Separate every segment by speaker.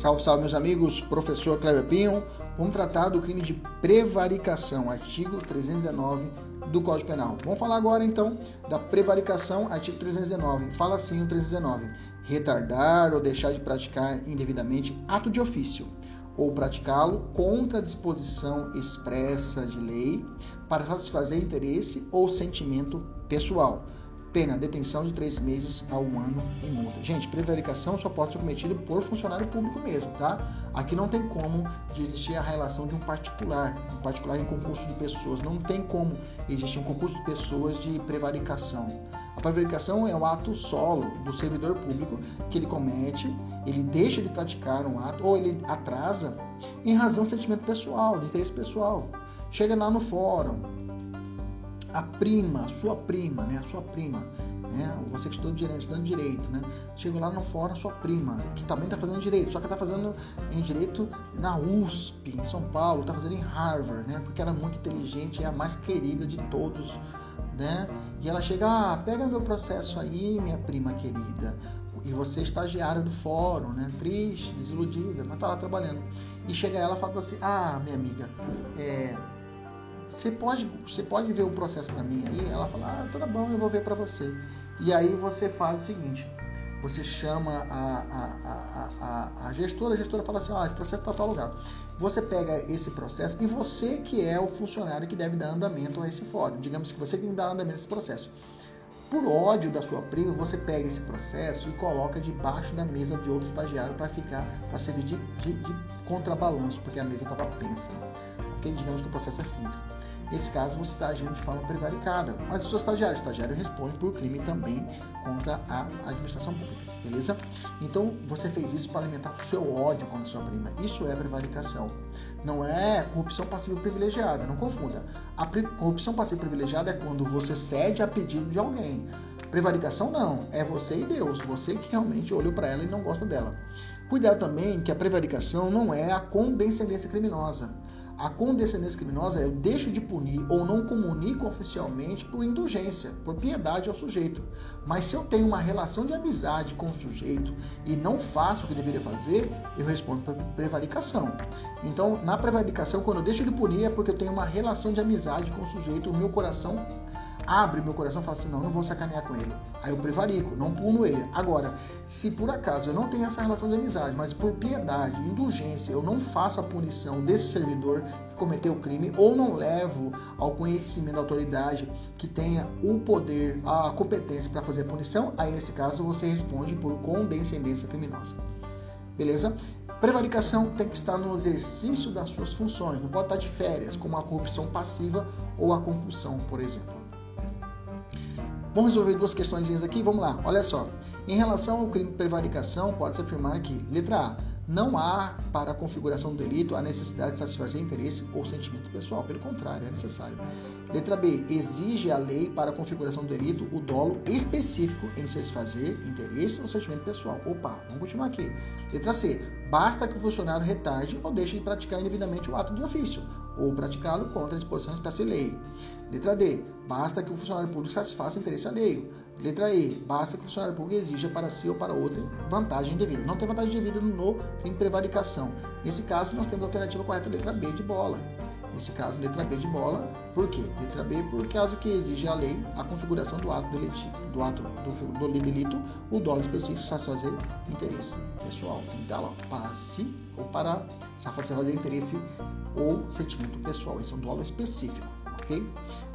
Speaker 1: Salve, salve, meus amigos. Professor Cleber Pinho. Vamos tratar do crime de prevaricação, artigo 319 do Código Penal. Vamos falar agora, então, da prevaricação, artigo 319. Fala assim o 319. Retardar ou deixar de praticar indevidamente ato de ofício ou praticá-lo contra a disposição expressa de lei para satisfazer interesse ou sentimento pessoal Pena, detenção de três meses a um ano e multa. Gente, prevaricação só pode ser cometido por funcionário público mesmo, tá? Aqui não tem como existir a relação de um particular, um particular em concurso de pessoas. Não tem como existir um concurso de pessoas de prevaricação. A prevaricação é o ato solo do servidor público que ele comete, ele deixa de praticar um ato ou ele atrasa em razão de sentimento pessoal, de interesse pessoal. Chega lá no fórum, a prima, sua prima, né? A sua prima, né? Você que estuda direito, estudando direito, né? Chega lá no fórum, sua prima, que também está fazendo direito, só que está fazendo em direito na USP, em São Paulo, está fazendo em Harvard, né? Porque ela é muito inteligente, é a mais querida de todos, né? E ela chega, ah, pega meu processo aí, minha prima querida. E você é estagiária do fórum, né? Triste, desiludida, mas tá lá trabalhando. E chega ela e fala assim, ah, minha amiga, é, você pode, você pode ver o processo para mim aí? Ela fala, ah, tudo bom, eu vou ver para você. E aí você faz o seguinte, você chama a, a, a, a, gestora, a gestora fala assim, ah, esse processo está tal lugar. Você pega esse processo e você que é o funcionário que deve dar andamento a esse fórum. Digamos que você tem que dar andamento a esse processo. Por ódio da sua prima, você pega esse processo e coloca debaixo da mesa de outro estagiário para ficar, para servir de, de, de contrabalanço, porque a mesa estava pensa. Porque digamos que o processo é físico. Nesse caso, você está agindo de forma prevaricada. Mas o seu estagiário, o estagiário responde por crime também contra a administração pública, beleza? Então, você fez isso para alimentar o seu ódio contra a sua prima. Isso é prevaricação. Não é corrupção passiva privilegiada, não confunda. A corrupção passiva privilegiada é quando você cede a pedido de alguém. Prevaricação não, é você e Deus, você que realmente olhou para ela e não gosta dela. Cuidado também que a prevaricação não é a condescendência criminosa. A condescendência criminosa eu deixo de punir ou não comunico oficialmente por indulgência, por piedade ao sujeito. Mas se eu tenho uma relação de amizade com o sujeito e não faço o que deveria fazer, eu respondo por prevaricação. Então, na prevaricação, quando eu deixo de punir, é porque eu tenho uma relação de amizade com o sujeito, o meu coração abre meu coração e fala assim: não, não vou sacanear com ele. Aí eu prevarico, não puno ele. Agora, se por acaso eu não tenho essa relação de amizade, mas por piedade, indulgência, eu não faço a punição desse servidor que cometeu o crime, ou não levo ao conhecimento da autoridade que tenha o poder, a competência para fazer a punição, aí nesse caso você responde por condescendência criminosa. Beleza? Prevaricação tem que estar no exercício das suas funções, não pode estar de férias, como a corrupção passiva ou a concussão, por exemplo. Vamos resolver duas questões aqui, vamos lá. Olha só. Em relação ao crime de prevaricação, pode-se afirmar que, letra A, não há para a configuração do delito a necessidade de satisfazer interesse ou sentimento pessoal, pelo contrário, é necessário. Letra B, exige a lei para a configuração do delito o dolo específico em satisfazer interesse ou sentimento pessoal. Opa, vamos continuar aqui. Letra C, basta que o funcionário retarde ou deixe de praticar indevidamente o ato de ofício, ou praticá-lo contra a disposição espécie lei. Letra D. Basta que o funcionário público satisfaça interesse alheio. Letra E. Basta que o funcionário público exija para si ou para outro vantagem devida. Não tem vantagem devida no crime de prevaricação. Nesse caso, nós temos a alternativa correta, letra B de bola. Nesse caso, letra B de bola. Por quê? Letra B, por caso que exige a lei a configuração do ato delitivo, do ato do, do delito, o dolo específico satisfazer interesse pessoal. Tem que estar lá para si ou para satisfazer interesse ou sentimento pessoal. Esse é um dolo específico, ok?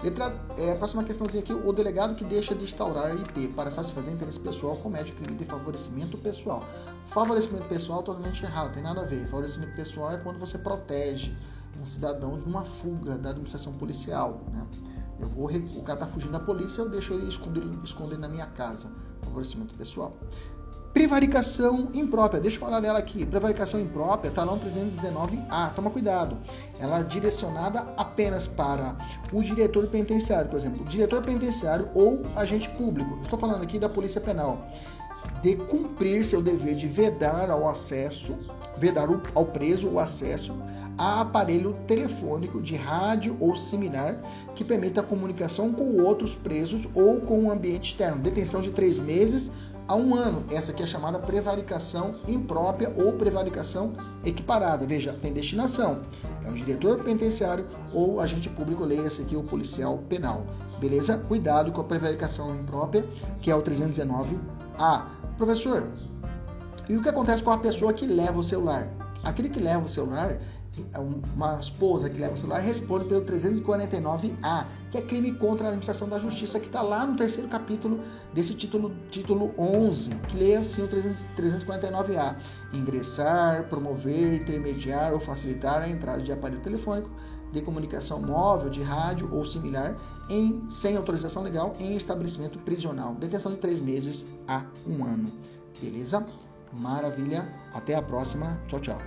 Speaker 1: Letra, é, a próxima questãozinha aqui, o delegado que deixa de instaurar IP para satisfazer interesse pessoal comete o crime de favorecimento pessoal. Favorecimento pessoal totalmente errado, tem nada a ver. Favorecimento pessoal é quando você protege um cidadão de uma fuga da administração policial, né? Eu vou, o cara tá fugindo da polícia, eu deixo ele esconder, esconder na minha casa. Favorecimento pessoal. Prevaricação imprópria, deixa eu falar dela aqui. Prevaricação imprópria lá no 319A, toma cuidado. Ela é direcionada apenas para o diretor penitenciário, por exemplo, diretor penitenciário ou agente público. Estou falando aqui da Polícia Penal. De cumprir seu dever de vedar ao acesso, vedar ao preso o acesso a aparelho telefônico de rádio ou similar que permita a comunicação com outros presos ou com o um ambiente externo. Detenção de três meses a um ano. Essa aqui é chamada prevaricação imprópria ou prevaricação equiparada. Veja, tem destinação. É o diretor penitenciário ou agente público, leia esse aqui, o policial penal. Beleza? Cuidado com a prevaricação imprópria, que é o 319A. Professor, e o que acontece com a pessoa que leva o celular? Aquele que leva o celular, uma esposa que leva o celular responde pelo 349A, que é crime contra a administração da justiça, que está lá no terceiro capítulo desse título, título 11, que lê assim o 349A: ingressar, promover, intermediar ou facilitar a entrada de aparelho telefônico de comunicação móvel, de rádio ou similar, em, sem autorização legal, em estabelecimento prisional. Detenção de três meses a um ano. Beleza? Maravilha. Até a próxima. Tchau, tchau.